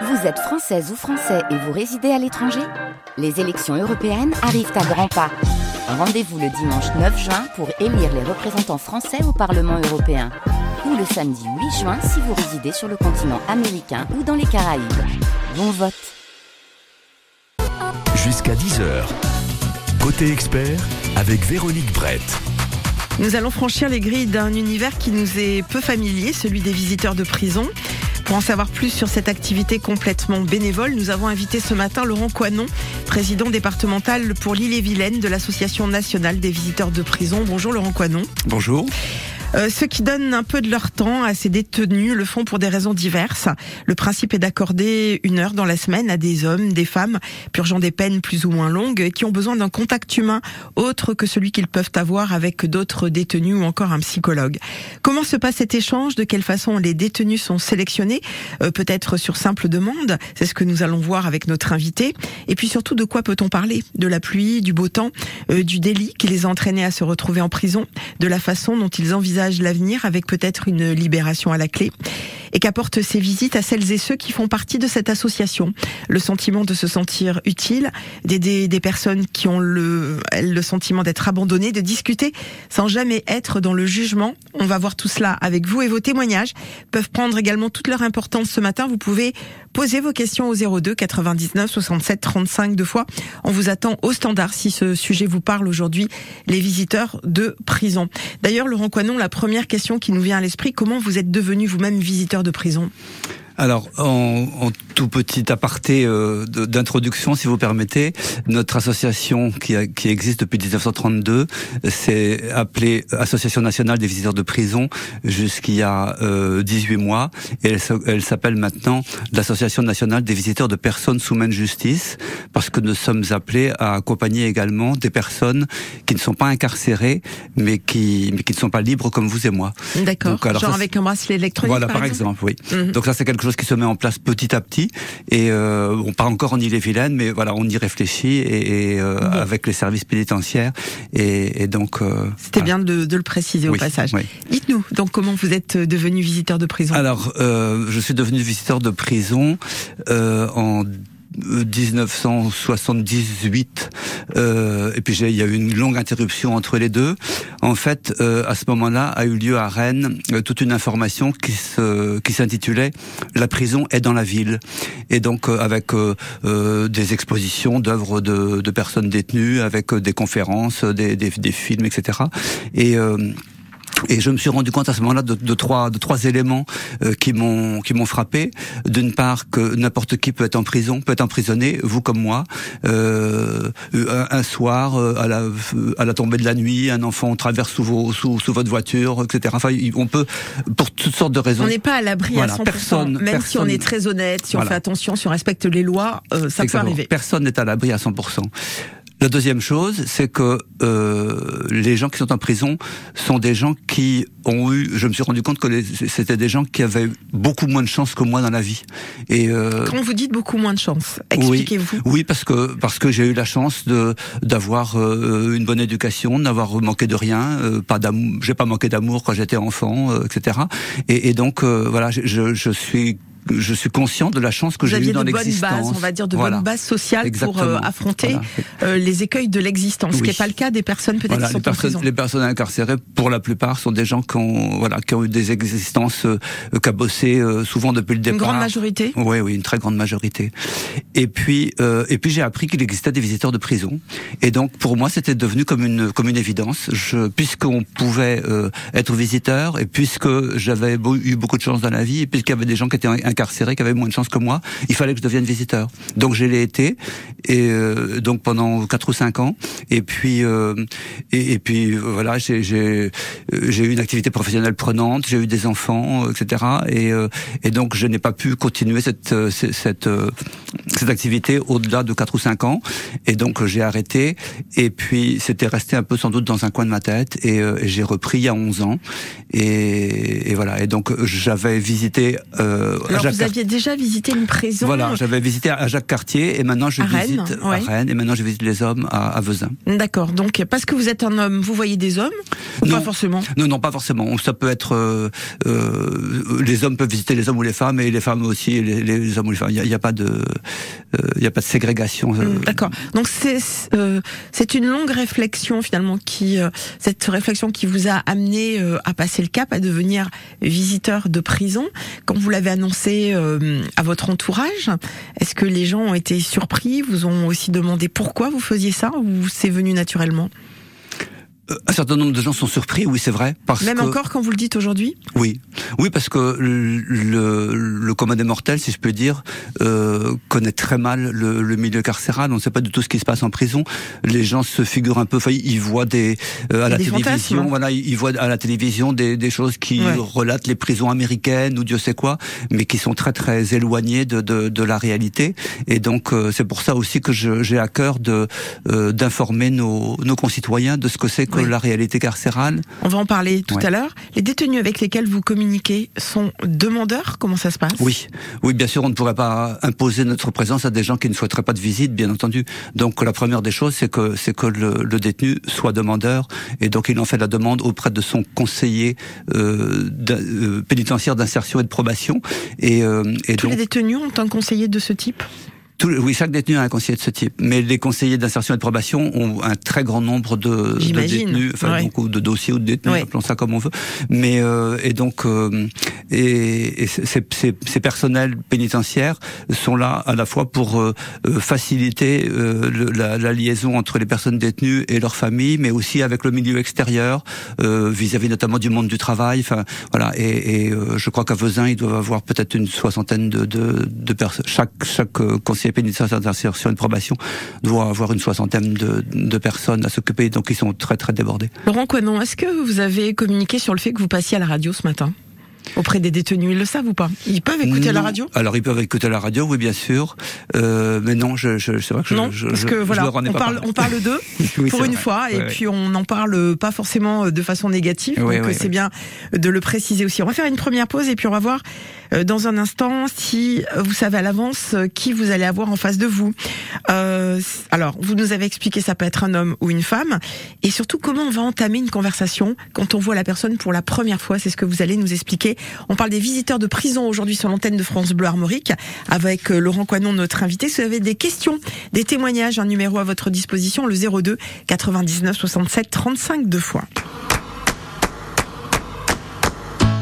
Vous êtes française ou français et vous résidez à l'étranger Les élections européennes arrivent à grands pas. Rendez-vous le dimanche 9 juin pour élire les représentants français au Parlement européen. Ou le samedi 8 juin si vous résidez sur le continent américain ou dans les Caraïbes. Bon vote Jusqu'à 10h. Côté expert avec Véronique Brett. Nous allons franchir les grilles d'un univers qui nous est peu familier, celui des visiteurs de prison. Pour en savoir plus sur cette activité complètement bénévole, nous avons invité ce matin Laurent Coinon, président départemental pour l'île-et-Vilaine de l'Association nationale des visiteurs de prison. Bonjour Laurent Coinon. Bonjour. Euh, ceux qui donnent un peu de leur temps à ces détenus le font pour des raisons diverses. Le principe est d'accorder une heure dans la semaine à des hommes, des femmes, purgeant des peines plus ou moins longues, qui ont besoin d'un contact humain autre que celui qu'ils peuvent avoir avec d'autres détenus ou encore un psychologue. Comment se passe cet échange? De quelle façon les détenus sont sélectionnés? Euh, Peut-être sur simple demande. C'est ce que nous allons voir avec notre invité. Et puis surtout, de quoi peut-on parler? De la pluie, du beau temps, euh, du délit qui les a entraînés à se retrouver en prison, de la façon dont ils envisagent l'avenir avec peut-être une libération à la clé et qu'apportent ces visites à celles et ceux qui font partie de cette association. Le sentiment de se sentir utile, d'aider des personnes qui ont le, le sentiment d'être abandonnées, de discuter sans jamais être dans le jugement. On va voir tout cela avec vous et vos témoignages peuvent prendre également toute leur importance ce matin. Vous pouvez poser vos questions au 02 99 67 35 deux fois. On vous attend au standard si ce sujet vous parle aujourd'hui, les visiteurs de prison. D'ailleurs, Laurent Coinon, la première question qui nous vient à l'esprit, comment vous êtes devenu vous-même visiteur de prison alors, en, en, tout petit aparté euh, d'introduction, si vous permettez, notre association qui, a, qui existe depuis 1932 s'est appelée Association nationale des visiteurs de prison jusqu'il y a euh, 18 mois et elle, elle s'appelle maintenant l'Association nationale des visiteurs de personnes sous main de justice parce que nous sommes appelés à accompagner également des personnes qui ne sont pas incarcérées mais qui, mais qui ne sont pas libres comme vous et moi. D'accord. Genre avec un bracelet électronique. Voilà, par, exemple, oui. Mhm. Donc ça c'est quelque chose qui se met en place petit à petit et euh, on part encore en Ille-et-Vilaine, mais voilà, on y réfléchit et, et euh, avec les services pénitentiaires et, et donc. Euh, C'était voilà. bien de, de, le préciser oui, au passage. Oui. Dites-nous donc comment vous êtes devenu visiteur de prison? Alors, euh, je suis devenu visiteur de prison euh, en 1978 euh, et puis il y a eu une longue interruption entre les deux. En fait, euh, à ce moment-là, a eu lieu à Rennes euh, toute une information qui se qui s'intitulait "La prison est dans la ville" et donc euh, avec euh, des expositions d'œuvres de, de, personnes détenues, avec des conférences, des, des, des films, etc. Et et je me suis rendu compte à ce moment-là de, de, trois de trois éléments euh, qui m'ont qui m'ont frappé. D'une part que n'importe qui peut être en prison, peut être emprisonné, vous comme moi. Euh, un, un, soir euh, à la à la tombée de la nuit, un enfant traverse sous vos sous, sous votre voiture, etc. Enfin, on peut pour toutes sortes de raisons. On n'est pas à l'abri voilà, à 100%. Personne, même personne, si on est très honnête, si voilà. on fait attention, si on respecte les lois, euh, ça Exactement. peut arriver. Personne n'est à l'abri à 100%. La deuxième chose, c'est que euh, les gens qui sont en prison sont des gens qui ont eu. Je me suis rendu compte que c'était des gens qui avaient beaucoup moins de chance que moi dans la vie. Et euh, quand vous dites beaucoup moins de chance, expliquez-vous. Oui, oui, parce que parce que j'ai eu la chance de d'avoir euh, une bonne éducation, d'avoir manqué de rien, euh, pas d'amour. J'ai pas manqué d'amour quand j'étais enfant, euh, etc. Et, et donc euh, voilà, je, je suis je suis conscient de la chance que j'ai eue dans l'existence. On va dire de voilà. bonnes bases sociales pour euh, affronter voilà. euh, les écueils de l'existence, oui. ce qui n'est pas le cas des personnes peut-être voilà, qui sont les personnes, en prison. Les personnes incarcérées, pour la plupart, sont des gens qui ont, voilà, qui ont eu des existences euh, cabossées euh, souvent depuis le départ. Une grande majorité. Oui, oui, une très grande majorité. Et puis, euh, et puis j'ai appris qu'il existait des visiteurs de prison. Et donc, pour moi, c'était devenu comme une comme une évidence. Je, puisqu'on pouvait euh, être visiteur, et puisque j'avais eu beaucoup de chance dans la vie, et puisqu'il y avait des gens qui étaient incarcérés, qui avaient moins de chance que moi, il fallait que je devienne visiteur. Donc je l'ai été, et euh, donc pendant quatre ou cinq ans. Et puis, euh, et, et, puis voilà, j'ai j'ai eu une activité professionnelle prenante, j'ai eu des enfants, etc. Et, euh, et donc je n'ai pas pu continuer cette cette cette, cette activité au-delà de quatre ou cinq ans. Et donc j'ai arrêté. Et puis c'était resté un peu sans doute dans un coin de ma tête. Et, et j'ai repris il y a 11 ans. Et, et voilà. Et donc j'avais visité. Alors Jacques vous aviez déjà visité une prison Voilà, j'avais visité à Jacques Cartier et maintenant je À Rennes, visite ouais. à Rennes et maintenant je visite les hommes à, à Vezin. D'accord. Donc parce que vous êtes un homme, vous voyez des hommes ou Non. pas forcément? Non, non, pas forcément. Ça peut être euh, euh, les hommes peuvent visiter les hommes ou les femmes et les femmes aussi et les, les hommes ou les femmes. Il n'y a, pas de euh, il y a pas de ségrégation. euh. Mm, D'accord. Donc c'est c'est une longue réflexion finalement qui cette réflexion qui vous a amené à passer le cap à devenir visiteur de prison. Quand vous l'avez annoncé euh, à votre entourage, est-ce que les gens ont été surpris Vous ont aussi demandé pourquoi vous faisiez ça ou c'est venu naturellement? Un certain nombre de gens sont surpris, oui, c'est vrai, parce Même que encore quand vous le dites aujourd'hui? Oui, oui, parce que le, le, le commun des mortels, si je peux dire, euh, connaît très mal le, le milieu carcéral. On ne sait pas du tout ce qui se passe en prison. Les gens se figurent un peu, enfin, ils voient des euh, à la Des télévision, fantasmes. voilà, ils voient à la télévision des, des choses qui Ouais. relatent les prisons américaines ou Dieu sait quoi, mais qui sont très très éloignées de, de, de la réalité. Et donc euh, c'est pour ça aussi que j'ai à cœur de euh, d'informer nos, nos concitoyens de ce que c'est que Oui. la réalité carcérale. On va en parler tout Ouais. à l'heure. Les détenus avec lesquels vous communiquez sont demandeurs Comment ça se passe? Oui, oui, bien sûr, on ne pourrait pas imposer notre présence à des gens qui ne souhaiteraient pas de visite, bien entendu. Donc la première des choses, c'est que c'est que le, le détenu soit demandeur, et donc il en fait la demande auprès de son conseiller euh, euh, pénitentiaire d'insertion et de probation. Et, euh, et Tous donc les détenus ont un conseiller de ce type? Tout- oui, chaque détenu a un conseiller de ce type, mais les conseillers d'insertion et de probation ont un très grand nombre de, de détenus, enfin ouais. ou de dossiers ou de détenus, Ouais. appelons ça comme on veut. Mais euh, et donc euh, et, et ces, ces- ces personnels pénitentiaires sont là à la fois pour euh, euh, faciliter euh, le- la, la liaison entre les personnes détenues et leurs familles, mais aussi avec le milieu extérieur vis-à-vis notamment du monde du travail. Enfin voilà, et, et je crois qu'à Vezin ils doivent avoir peut-être une soixantaine de, de, de personnes. Chaque chaque euh, conseiller pénitentiaire d'insertion et de probation doit avoir une soixantaine de, de personnes à s'occuper, donc ils sont très très débordés. Laurent Coinon, est-ce que vous avez communiqué sur le fait que vous passiez à la radio ce matin? Auprès des détenus, ils le savent ou pas? Ils peuvent écouter la Non. radio? Alors ils peuvent écouter la radio, oui bien sûr, euh, mais non, je, je, c'est vrai que je, Non, je, parce je- que je voilà, on parle, on parle d'eux Oui, pour une vrai. fois, et Ouais, puis on n'en parle pas forcément de façon négative, Oui, donc oui, c'est bien de le préciser aussi. On va faire une première pause et puis on va voir euh, dans un instant si euh, vous savez à l'avance euh, qui vous allez avoir en face de vous. Euh, alors, vous nous avez expliqué ça peut être un homme ou une femme, et surtout comment on va entamer une conversation quand on voit la personne pour la première fois? C'est ce que vous allez nous expliquer. On parle des visiteurs de prison aujourd'hui sur l'antenne de France Bleu Armorique avec euh, Laurent Coinon, notre invité. Si vous avez des questions, des témoignages, un numéro à votre disposition, le 02 99 67 35 deux fois.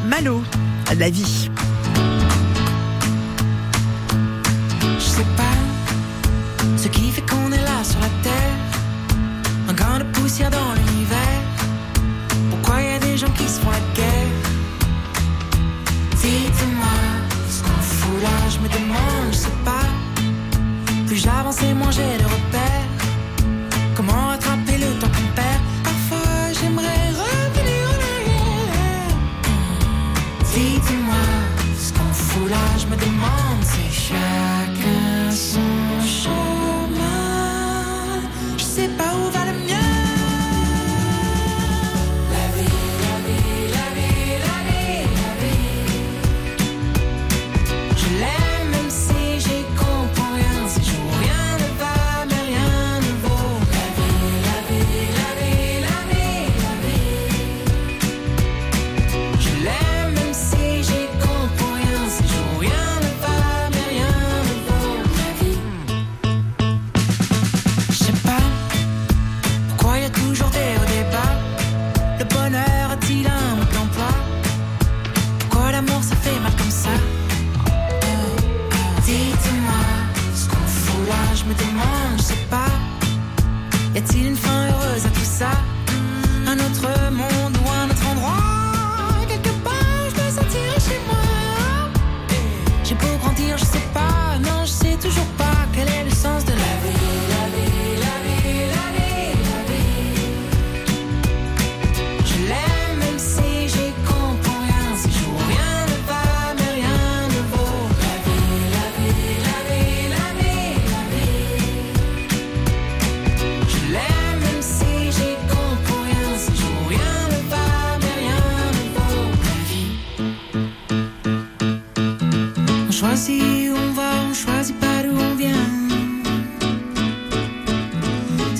Malo, la vie. Je sais pas ce qui fait qu'on est là sur la terre. Un grain de poussière dans l'univers. Pourquoi y a des gens qui se font la me demande, je sais pas. Plus j'avance et moins j'ai de repères.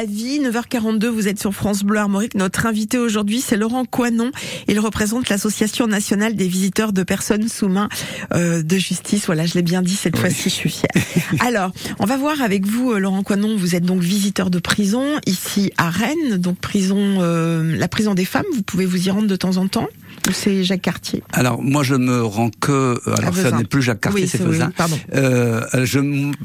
la vie, 9h42, vous êtes sur France Bleu Armorique. Notre invité aujourd'hui, c'est Laurent Coinon. Il représente l'Association nationale des visiteurs de personnes sous main euh, de justice. Voilà, je l'ai bien dit cette fois-ci, je suis fière. Alors, on va voir avec vous, euh, Laurent Coinon, vous êtes donc visiteur de prison ici à Rennes, donc prison, euh, la prison des femmes. Vous pouvez vous y rendre de temps en temps ou c'est Jacques Cartier Alors moi je me rends que alors ça n'est plus Jacques Cartier Oui, c'est oui, Vezin. pardon. Euh, je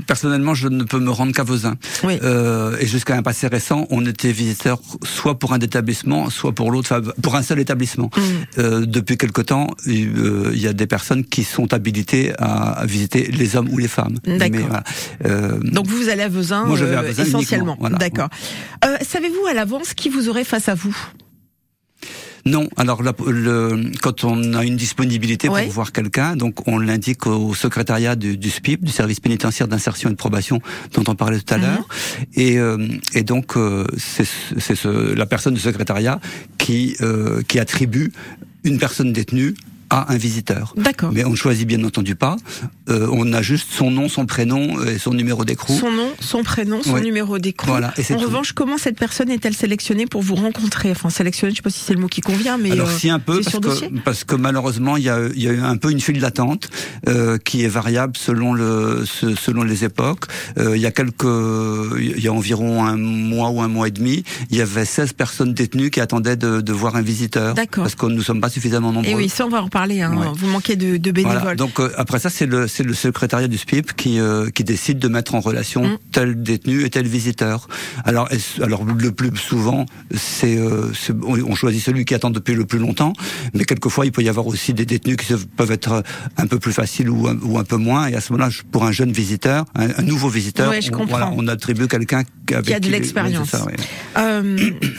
personnellement je ne peux me rendre qu'à Vezin. Oui. Euh, et jusqu'à un passé récent on était visiteur soit pour un établissement soit pour l'autre enfin, pour un seul établissement. Mm. Euh, depuis quelque temps euh, il y a des personnes qui sont habilitées à, visiter les hommes ou les femmes. D'accord. Voilà. Euh, Donc vous allez à Vezin, Moi, je vais à euh, Vezin essentiellement. voilà. D'accord. Euh, Savez-vous à l'avance qui vous aurez face à vous? Non, alors la- le, quand on a une disponibilité pour voir quelqu'un, donc on l'indique au secrétariat du, du SPIP, du service pénitentiaire d'insertion et de probation dont on parlait tout à Mhm. l'heure, et, euh, et donc euh, c'est c'est ce, la personne du secrétariat qui euh, qui attribue une personne détenue à un visiteur. D'accord. Mais on ne choisit bien entendu pas. Euh, on a juste son nom, son prénom et son numéro d'écrou. Son nom, son prénom, son numéro d'écrou. Voilà, En tout. revanche, comment cette personne est-elle sélectionnée pour vous rencontrer? Enfin, sélectionnée, je sais pas si c'est le mot qui convient, mais Alors euh, si un peu parce que, parce que malheureusement il y a, y a eu un peu une file d'attente euh, qui est variable selon le selon les époques. Euh, il y a quelques il y a environ un mois ou un mois et demi, il y avait 16 personnes détenues qui attendaient de, de voir un visiteur D'accord. parce que nous ne sommes pas suffisamment nombreux. Et oui, ça on va en Hein. Ouais. Vous manquez de, de bénévoles. Voilà. Donc euh, après ça, c'est le secrétariat du SPIP qui euh, qui décide de mettre en relation Mm. tel détenu et tel visiteur. Alors le plus souvent, c'est euh, on choisit celui qui attend depuis le plus longtemps, mais quelquefois il peut y avoir aussi des détenus qui peuvent être un peu plus faciles ou un, ou un peu moins. Et à ce moment-là, pour un jeune visiteur, un, un nouveau visiteur, Ouais, on, comprends. voilà, on attribue quelqu'un Qui a de l'expérience. ouais.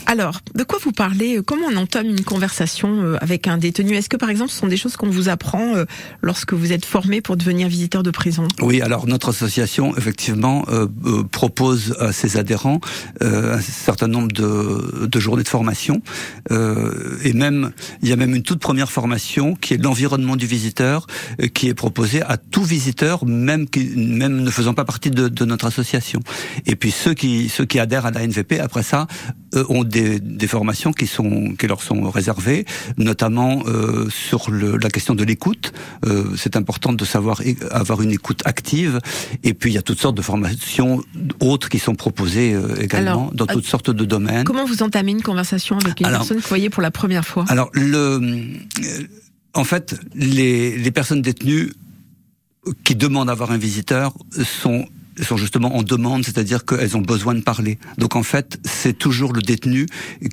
Alors, de quoi vous parlez? Comment on entame une conversation avec un détenu? Est-ce que par exemple, ce des choses qu'on vous apprend euh, lorsque vous êtes formé pour devenir visiteur de prison Oui, alors notre association effectivement euh, euh, propose à ses adhérents euh, un certain nombre de, de journées de formation euh, et même il y a même une toute première formation qui est l'environnement du visiteur qui est proposée à tout visiteur même qui même ne faisant pas partie de, de notre association. Et puis ceux qui ceux qui adhèrent à la NVP après ça ont des, des formations qui sont qui leur sont réservées, notamment sur le, la question de l'écoute. Euh, c'est important de savoir avoir une écoute active. Et puis il y a toutes sortes de formations autres qui sont proposées euh, également Alors, dans toutes sortes de domaines. Comment vous entamez une conversation avec une Alors- personne que vous voyez pour la première fois? Alors le euh, en fait les, les personnes détenues qui demandent à avoir un visiteur sont sont justement en demande, c'est-à-dire qu'elles ont besoin de parler. Donc en fait, c'est toujours le détenu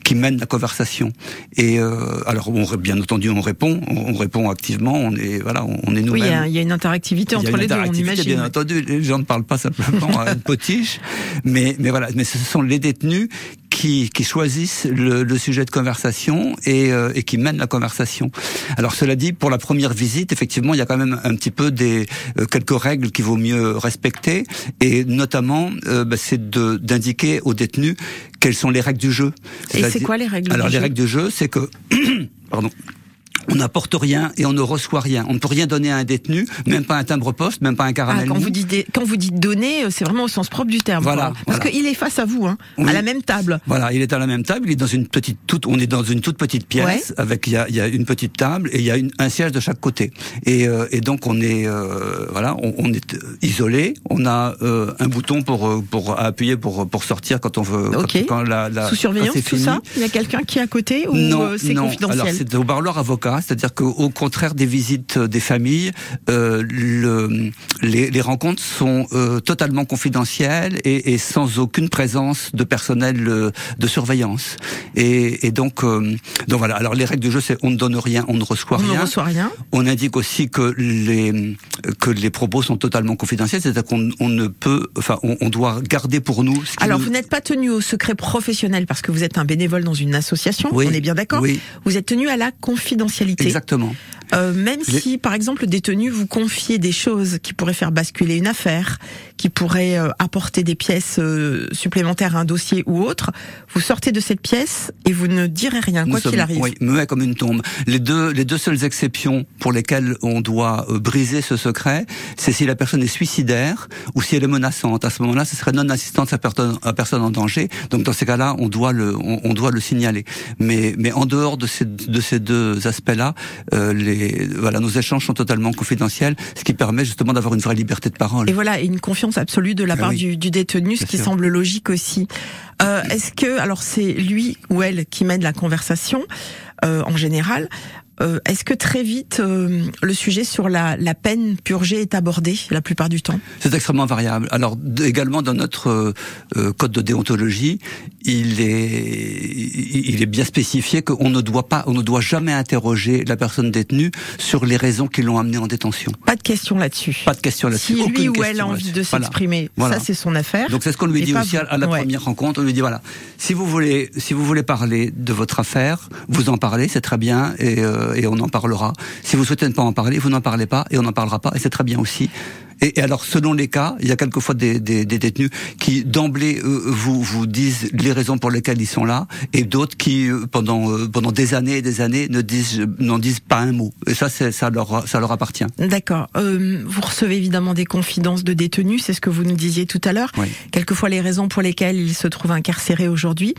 qui mène la conversation. Et euh, alors, on, bien entendu, on répond, on, on répond activement, on est voilà, on, est Oui, il y, a, nous-mêmes. il y a une interactivité entre une les deux, on imagine. Bien entendu, les gens ne parlent pas simplement à une potiche, mais mais voilà, mais ce sont les détenus qui, qui choisissent le, le sujet de conversation et, euh, et qui mènent la conversation. Alors cela dit, pour la première visite, effectivement, il y a quand même un petit peu des euh, quelques règles qu'il vaut mieux respecter, et notamment, euh, bah, c'est de- d'indiquer aux détenus quelles sont les règles du jeu. Et c'est quoi les règles Alors du les jeu? règles du jeu, c'est que, pardon on n'apporte rien et on ne reçoit rien. On ne peut rien donner à un détenu, même pas un timbre-poste, même pas un Ah, caramel. quand, mou. vous dites, des- quand vous dites donner, euh, c'est vraiment au sens propre du terme. Voilà, quoi. Parce voilà. qu'il est face à vous, hein, Oui. à la même table. Voilà, il est à la même table, il est dans une petite toute, on est dans une toute petite pièce Ouais. avec il y a, il y a une petite table et il y a une- un siège de chaque côté. Et, euh, et donc on est euh, voilà, on, on est isolé. On a euh, un bouton pour pour appuyer pour pour sortir quand on veut. quand- Ok. Quand, la, la- Sous quand surveillance, c'est tout fini? ça Il y a quelqu'un qui est à côté ou c'est confidentiel? Alors c'est au parloir avocat, c'est-à-dire qu'au contraire des visites des familles, euh, le, les, les rencontres sont euh, totalement confidentielles et, et sans aucune présence de personnel euh, de surveillance. Et, et donc, donc voilà. Alors les règles du jeu, c'est on ne donne rien, on ne reçoit On rien. reçoit rien. On indique aussi que les que les propos sont totalement confidentiels, c'est-à-dire qu'on on ne peut, enfin, on, on doit garder pour nous. Ce qui Alors nous- vous n'êtes pas tenu au secret professionnel parce que vous êtes un bénévole dans une association, Oui. on est bien d'accord Oui. Vous êtes tenu à la confidentialité. Exactement. Euh, même Les- si, par exemple, le détenu vous confie des choses qui pourraient faire basculer une affaire, qui pourraient euh, apporter des pièces euh, supplémentaires à un dossier ou autre, vous sortez de cette pièce et vous ne direz rien, Nous quoi qu'il arrive. Oui, muet comme une tombe. Les deux, les deux seules exceptions pour lesquelles on doit euh, briser ce secret, c'est si la personne est suicidaire ou si elle est menaçante. À ce moment-là, ce serait non-assistance à personne, à personne en danger. Donc dans ces cas-là, on doit le, on, on doit le signaler. Mais, mais en dehors de ces, de ces deux aspects-là, euh, les, voilà, nos échanges sont totalement confidentiels, ce qui permet justement d'avoir une vraie liberté de parole. Et voilà, et une confiance absolue de la Ah part oui. du, du détenu, ce qui sûr. semble logique aussi. Euh, Est-ce que, alors c'est lui ou elle qui mène la conversation euh, en général. Euh, Est-ce que très vite euh, le sujet sur la, la peine purgée est abordé la plupart du temps? C'est extrêmement variable. Alors également dans notre euh, euh, code de déontologie, il est il est bien spécifié qu'on ne doit pas, on ne doit jamais interroger la personne détenue sur les raisons qui l'ont amenée en détention. Pas de question là-dessus. Pas de question là-dessus. Si lui aucune ou elle a envie de s'exprimer, Voilà. ça c'est son affaire. Donc c'est ce qu'on lui dit aussi à, vous. à la Ouais. première rencontre. On lui dit voilà, si vous voulez, si vous voulez parler de votre affaire, vous en parlez, c'est très bien, et, euh, et on en parlera. Si vous souhaitez ne pas en parler, vous n'en parlez pas, et on n'en parlera pas, et c'est très bien aussi. Et, et alors, selon les cas, il y a quelquefois des, des, des détenus qui d'emblée euh, vous vous disent les raisons pour lesquelles ils sont là, et d'autres qui euh, pendant euh, pendant des années et des années ne disent n'en disent pas un mot. Et ça, c'est ça leur ça leur appartient. D'accord. Euh, vous recevez évidemment des confidences de détenus, c'est ce que vous nous disiez tout à l'heure. Oui. Quelquefois les raisons pour lesquelles ils se trouvent incarcérés aujourd'hui.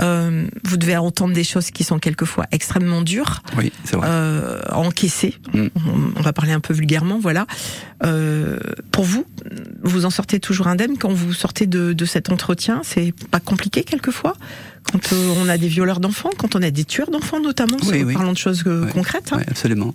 Euh, vous devez entendre des choses qui sont quelquefois extrêmement dures, Oui, c'est vrai. euh, à encaisser. Mm. On, on va parler un peu vulgairement, voilà. Euh, pour vous, vous en sortez toujours indemne quand vous sortez de, cet entretien. C'est pas compliqué quelquefois? Quand euh, on a des violeurs d'enfants, quand on a des tueurs d'enfants notamment, Oui, oui. parlant de choses euh, Ouais. concrètes. hein. Oui, absolument.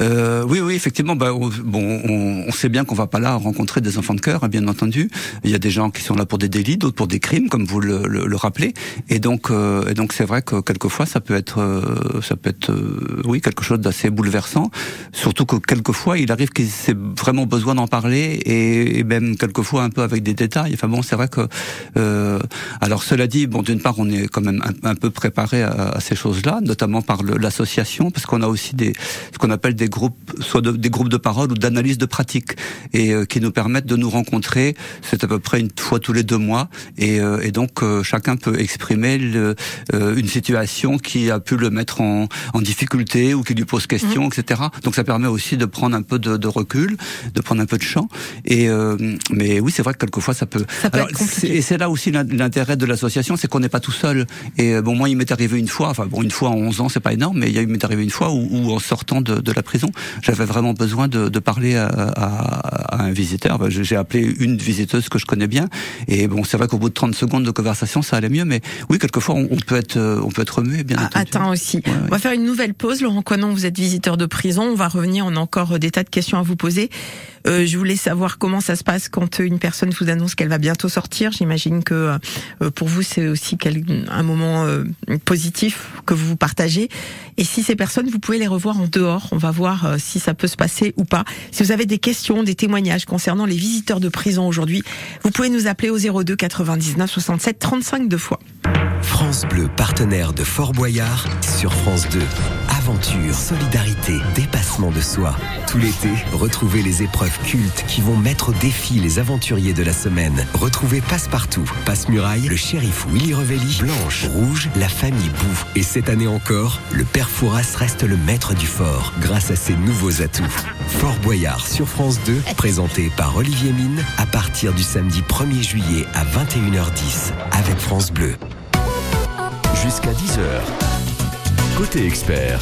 Euh, oui, oui, effectivement. Bah, on, bon, on, on sait bien qu'on va pas là rencontrer des enfants de cœur, hein, bien entendu. Il y a des gens qui sont là pour des délits, d'autres pour des crimes, comme vous le, le, le rappelez. Et donc, euh, et donc, c'est vrai que quelquefois, ça peut être, euh, ça peut être, euh, oui, quelque chose d'assez bouleversant. Surtout que quelquefois, il arrive qu'ils aient vraiment besoin d'en parler, et, et même quelquefois un peu avec des détails. Enfin bon, c'est vrai que. Euh, alors, cela dit, bon, d'une part, on est quand même un, un peu préparé à, à ces choses-là, notamment par l'association, parce qu'on a aussi des ce qu'on appelle des groupes, soit de- des groupes de parole ou d'analyse de pratique, et euh, qui nous permettent de nous rencontrer. C'est à peu près une fois tous les deux mois, et, euh, et donc euh, chacun peut exprimer le, euh, une situation qui a pu le mettre en, en difficulté ou qui lui pose question, etc. Donc ça permet aussi de prendre un peu de, de recul, de prendre un peu de champ. Et euh, mais oui, c'est vrai que quelquefois ça peut. Ça peut Alors, et c'est là aussi l'in- l'intérêt de l'association, c'est qu'on n'est pas tout seul. Et euh, bon, moi, il m'est arrivé une fois, enfin bon, une fois en 11 ans, c'est pas énorme, mais il m'est arrivé une fois où, où, en sortant de, de la prison, j'avais vraiment besoin de, de parler à, à- à un visiteur. J'ai appelé une visiteuse que je connais bien, et bon, c'est vrai qu'au bout de 30 secondes de conversation, ça allait mieux, mais oui, quelquefois, on, on peut être, euh, on peut être remué, bien Ah, entendu. atteint aussi. Ouais, ouais. On va faire une nouvelle pause. Laurent Coinon, vous êtes visiteur de prison. On va revenir. On a encore euh, des tas de questions à vous poser. Euh, je voulais savoir comment ça se passe quand une personne vous annonce qu'elle va bientôt sortir. J'imagine que euh, pour vous, c'est aussi un moment euh, positif que vous partagez. Et si ces personnes, vous pouvez les revoir en dehors. On va voir euh, si ça peut se passer ou pas. Si vous avez des questions, des témoignages concernant les visiteurs de prison aujourd'hui, vous pouvez nous appeler au 02 99 67 35 deux fois. France Bleu, partenaire de Fort Boyard sur France 2. À aventure, solidarité, dépassement de soi. Tout l'été, retrouvez les épreuves cultes qui vont mettre au défi les aventuriers de la semaine. Retrouvez Passe-Partout, Passe-Muraille, le shérif Willy Revelli, Rouge, la famille Bou. Et cette année encore, le père Fouras reste le maître du fort grâce à ses nouveaux atouts. Fort Boyard sur France 2, présenté par Olivier Mine à partir du samedi 1er juillet à 21h10 avec France Bleu. Jusqu'à 10h. Côté expert,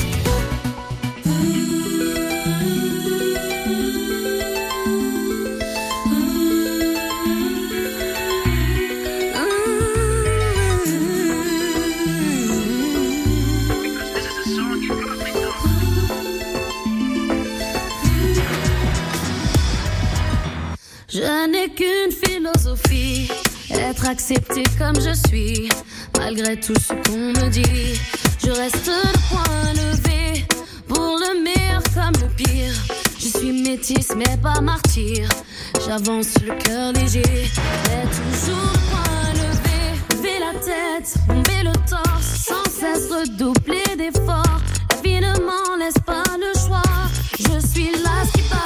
qu'une philosophie, être accepté comme je suis, malgré tout ce qu'on me dit. Je reste le point levé, pour le meilleur comme le pire. Je suis métisse mais pas martyr, j'avance le cœur léger, mais toujours le point levé. Lever la tête, bomber le torse, sans cesse redoubler d'efforts. M'en laisse pas le choix, je suis là qui bat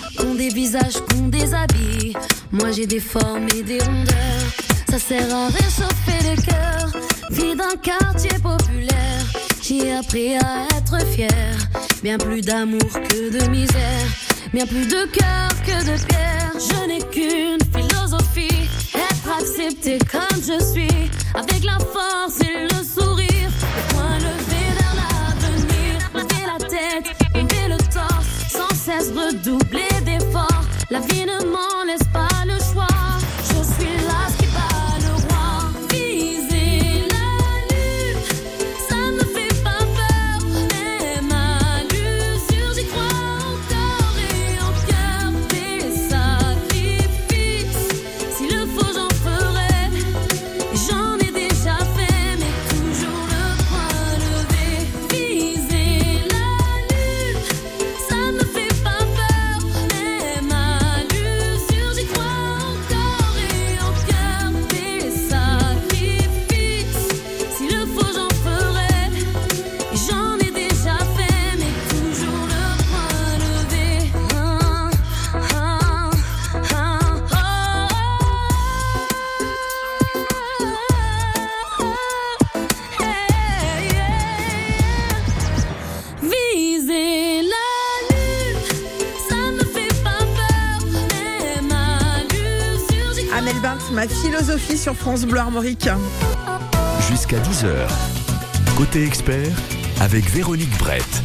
ont des visages, des habits. Moi j'ai des formes et des rondeurs, ça sert à réchauffer les cœurs. Vie d'un quartier populaire, j'ai appris à être fier. Bien plus d'amour que de misère, bien plus de cœur que de pierre. Je n'ai qu'une philosophie, être accepté comme je suis, avec la force et le sourire. Le point levé vers l'avenir, lever la tête, lever le torse, sans cesse redoubler France Bleu Armorique. jusqu'à 10h. Côté expert, avec Véronique Brett.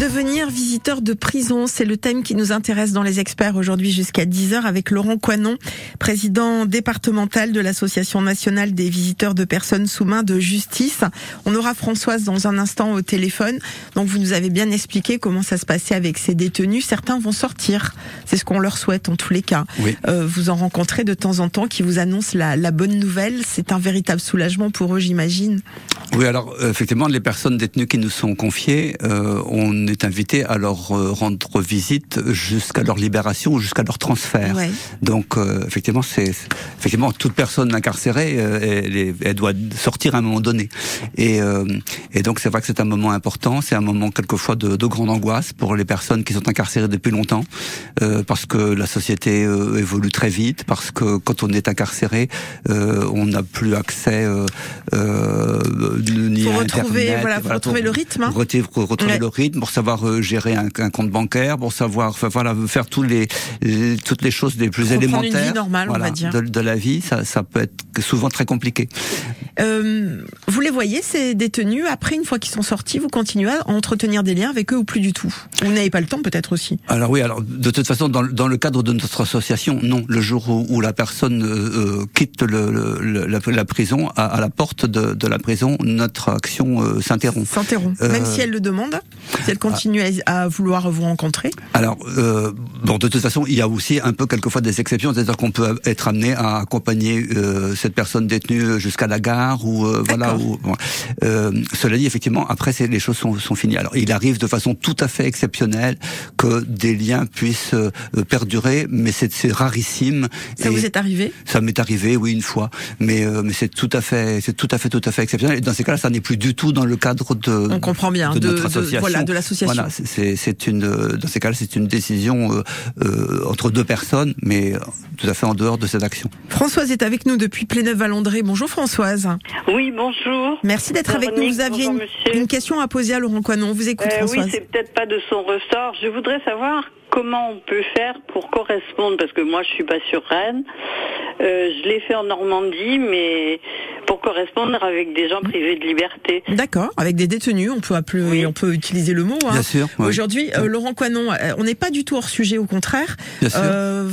Devenir visiteur de prison, c'est le thème qui nous intéresse dans les experts aujourd'hui jusqu'à 10h avec Laurent Coinon, président départemental de l'Association nationale des visiteurs de personnes sous main de justice. On aura Françoise dans un instant au téléphone. Donc vous nous avez bien expliqué comment ça se passait avec ces détenus. Certains vont sortir. C'est ce qu'on leur souhaite en tous les cas. Oui. Euh, vous en rencontrez de temps en temps qui vous annoncent la, la bonne nouvelle. C'est un véritable soulagement pour eux, j'imagine. Oui, alors effectivement, les personnes détenues qui nous sont confiées, euh, on est invité à leur euh, rendre visite jusqu'à leur libération ou jusqu'à leur transfert. Ouais. Donc euh, effectivement, c'est effectivement toute personne incarcérée, euh, elle, elle doit sortir à un moment donné. Et, euh, et donc c'est vrai que c'est un moment important, c'est un moment quelquefois de, de grande angoisse pour les personnes qui sont incarcérées depuis longtemps, euh, parce que la société euh, évolue très vite, parce que quand on est incarcéré, euh, on n'a plus accès euh, euh, ni Faut à retrouver- Internet, voilà, faut retrouver le rythme, hein. retrouver, pour retrouver Ouais. le rythme, pour savoir euh, gérer un, un compte bancaire, pour savoir, enfin, voilà, faire tous les, les- toutes les choses les plus Reprendre une élémentaires vie normale, on va dire. De, de la vie. Ça, ça peut être souvent très compliqué. Euh, vous les voyez, ces détenus, après, une fois qu'ils sont sortis, vous continuez à entretenir des liens avec eux ou plus du tout? Vous n'avez pas le temps peut-être aussi? Alors oui, alors de toute façon, dans, dans le cadre de notre association, non. Le jour où, où la personne euh, quitte le, le, la, la, prison, à, à, la porte de, de, la prison, notre action euh, s'interrompt. S'interrompt. Même si elle le demande Si elle continue à, à vouloir vous rencontrer? Alors, bon, de toute façon, il y a aussi un peu quelquefois des exceptions, c'est-à-dire qu'on peut être amené à accompagner cette personne détenue jusqu'à la gare ou voilà. Ou, bon. cela dit, effectivement, après, les choses sont, sont finies. Alors, il arrive de façon tout à fait exceptionnelle que des liens puissent euh, perdurer, mais c'est rarissime. Ça vous est arrivé? Ça m'est arrivé, oui, une fois, mais euh, mais c'est tout à fait, c'est tout à fait, tout à fait exceptionnel. Et dans ces cas-là, ça n'est plus du tout dans le cadre de. On comprend bien de, de notre association. voilà, de l'association. Voilà, c'est une dans ces cas-là, c'est une décision euh, euh, entre deux personnes, mais tout à fait en dehors de cette action. Françoise est avec nous depuis Pléneuf-Valandré. Bonjour Françoise. Oui, bonjour. Merci d'être avec nous. Vous aviez une, une, question à poser à Laurent Coinon. On vous écoute, euh, Françoise. Oui, c'est peut-être pas de son ressort. Je voudrais savoir comment on peut faire pour correspondre, parce que moi je suis pas sur Rennes. Euh, je l'ai fait en Normandie, mais pour correspondre avec des gens privés de liberté. D'accord, avec des détenus, on peut appeler, oui. on peut utiliser le mot. Hein. Bien sûr. Oui. Aujourd'hui, euh, Laurent Coinon, euh, on n'est pas du tout hors sujet, au contraire. Bien sûr. Euh,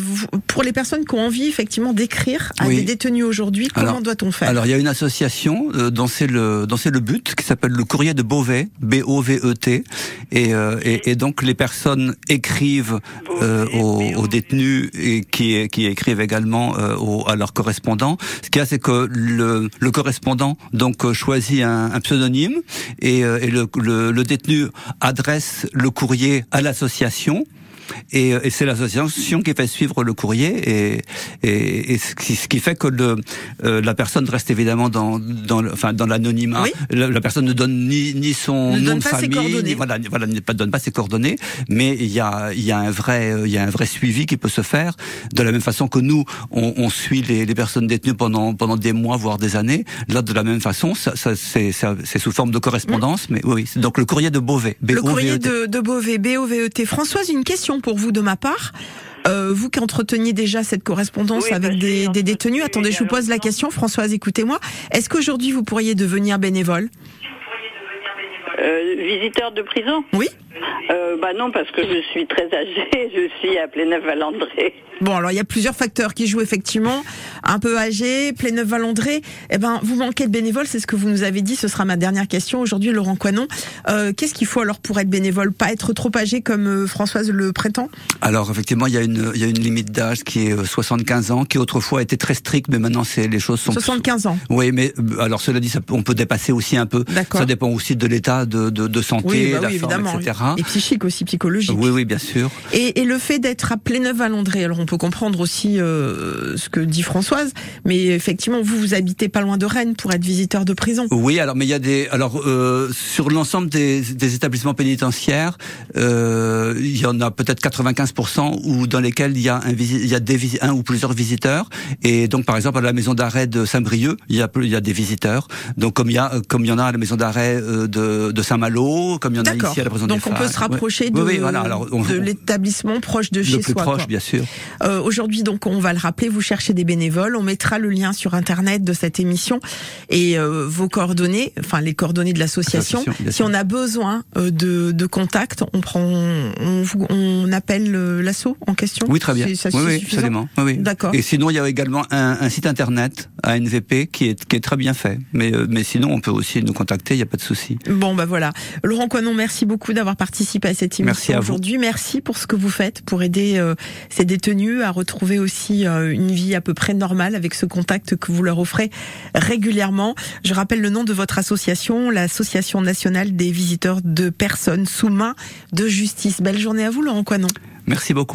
pour les personnes qui ont envie effectivement d'écrire à oui. des détenus aujourd'hui, comment doit-on faire? Alors il y a une association euh, dont c'est le dont c'est le but qui s'appelle le Courrier de Beauvais, B O V E T, et, et, et donc les personnes écrivent aux, aux, détenus et qui qui écrivent également aux, à leurs correspondants. Ce qu'il y a, c'est que le, le correspondant donc choisit un, un pseudonyme et, et le, le, le détenu adresse le courrier à l'association. Et, et c'est l'association qui fait suivre le courrier et, et, et ce, qui, ce, qui, fait que le, euh, la personne reste évidemment dans, dans, enfin, dans l'anonymat. Oui. La, la, personne ne donne ni, ni son ne nom de famille, ni, voilà, voilà, ne donne pas ses coordonnées, mais il y a, il y a un vrai, il y a un vrai suivi qui peut se faire de la même façon que nous, on, on suit les, les, personnes détenues pendant, pendant des mois voire des années. Là, de la même façon, ça, ça c'est sous forme de correspondance, mmh. mais oui, donc le courrier de Beauvais. Le courrier de, de Beauvais, B-O-V-E-T. Françoise, une question pour vous de ma part. Euh, vous qui entreteniez déjà cette correspondance oui, avec des, des, détenus, attendez, je vous pose la question, Françoise, écoutez-moi. Est-ce qu'aujourd'hui vous pourriez devenir bénévole? Euh, Visiteur de prison? Oui. Euh, bah non, parce que je suis très âgée, je suis à Pléneuf-Valandré. Bon, alors il y a plusieurs facteurs qui jouent effectivement. Un peu âgé, Pléneuf-Valandré. Eh ben, vous manquez de bénévoles, c'est ce que vous nous avez dit. Ce sera ma dernière question aujourd'hui, Laurent Coinon. Euh, Qu'est-ce qu'il faut alors pour être bénévole? Pas être trop âgé comme euh, Françoise le prétend? Alors effectivement, il y a une, il y a une limite d'âge qui est 75 ans, qui autrefois était très stricte, mais maintenant c'est les choses sont 75 ans. Oui, mais euh, alors cela dit, ça, on peut dépasser aussi un peu. Ça dépend aussi de l'état de, de, de, santé, oui, bah la forme, évidemment, etc. Et psychique aussi, psychologique. Oui, oui, bien sûr. Et, et le fait d'être à Pléneuf-Valandré, alors on peut comprendre aussi euh, ce que dit Françoise, mais effectivement, vous vous habitez pas loin de Rennes pour être visiteur de prison. Oui, alors mais il y a des, alors euh, sur l'ensemble des, des, établissements pénitentiaires, euh, il y en a peut-être 95% où dans lesquels il y a un, il y a des, un ou plusieurs visiteurs, et donc par exemple à la maison d'arrêt de Saint-Brieuc, il y a il y a des visiteurs. Donc comme il y a comme il y en a à la maison d'arrêt euh, de, de Saint-Malo, comme il y en a ici à la prison donc des on peut se rapprocher de, oui, oui, voilà. alors, on, de l'établissement proche de le chez plus soi. proche, quoi. bien sûr. Euh, Aujourd'hui, donc, on va le rappeler, vous cherchez des bénévoles. On mettra le lien sur internet de cette émission et euh, vos coordonnées, enfin les coordonnées de l'association. Si on a besoin euh, de, de contact, on prend, on, on appelle euh, l'asso en question. Oui, très bien. Ça, oui, oui, absolument. Oui, oui. D'accord. Et sinon, il y a également un, un, site internet à NVP qui est, qui est très bien fait. Mais, mais sinon, on peut aussi nous contacter. Il n'y a pas de souci. Bon, bah voilà. Laurent Coinon, merci beaucoup d'avoir participé à cette émission aujourd'hui. Merci pour ce que vous faites pour aider euh, ces détenus à retrouver aussi euh, une vie à peu près normale avec ce contact que vous leur offrez régulièrement. Je rappelle le nom de votre association, l'Association nationale des visiteurs de personnes sous main de justice. Belle journée à vous, Laurent Coinon. Merci beaucoup.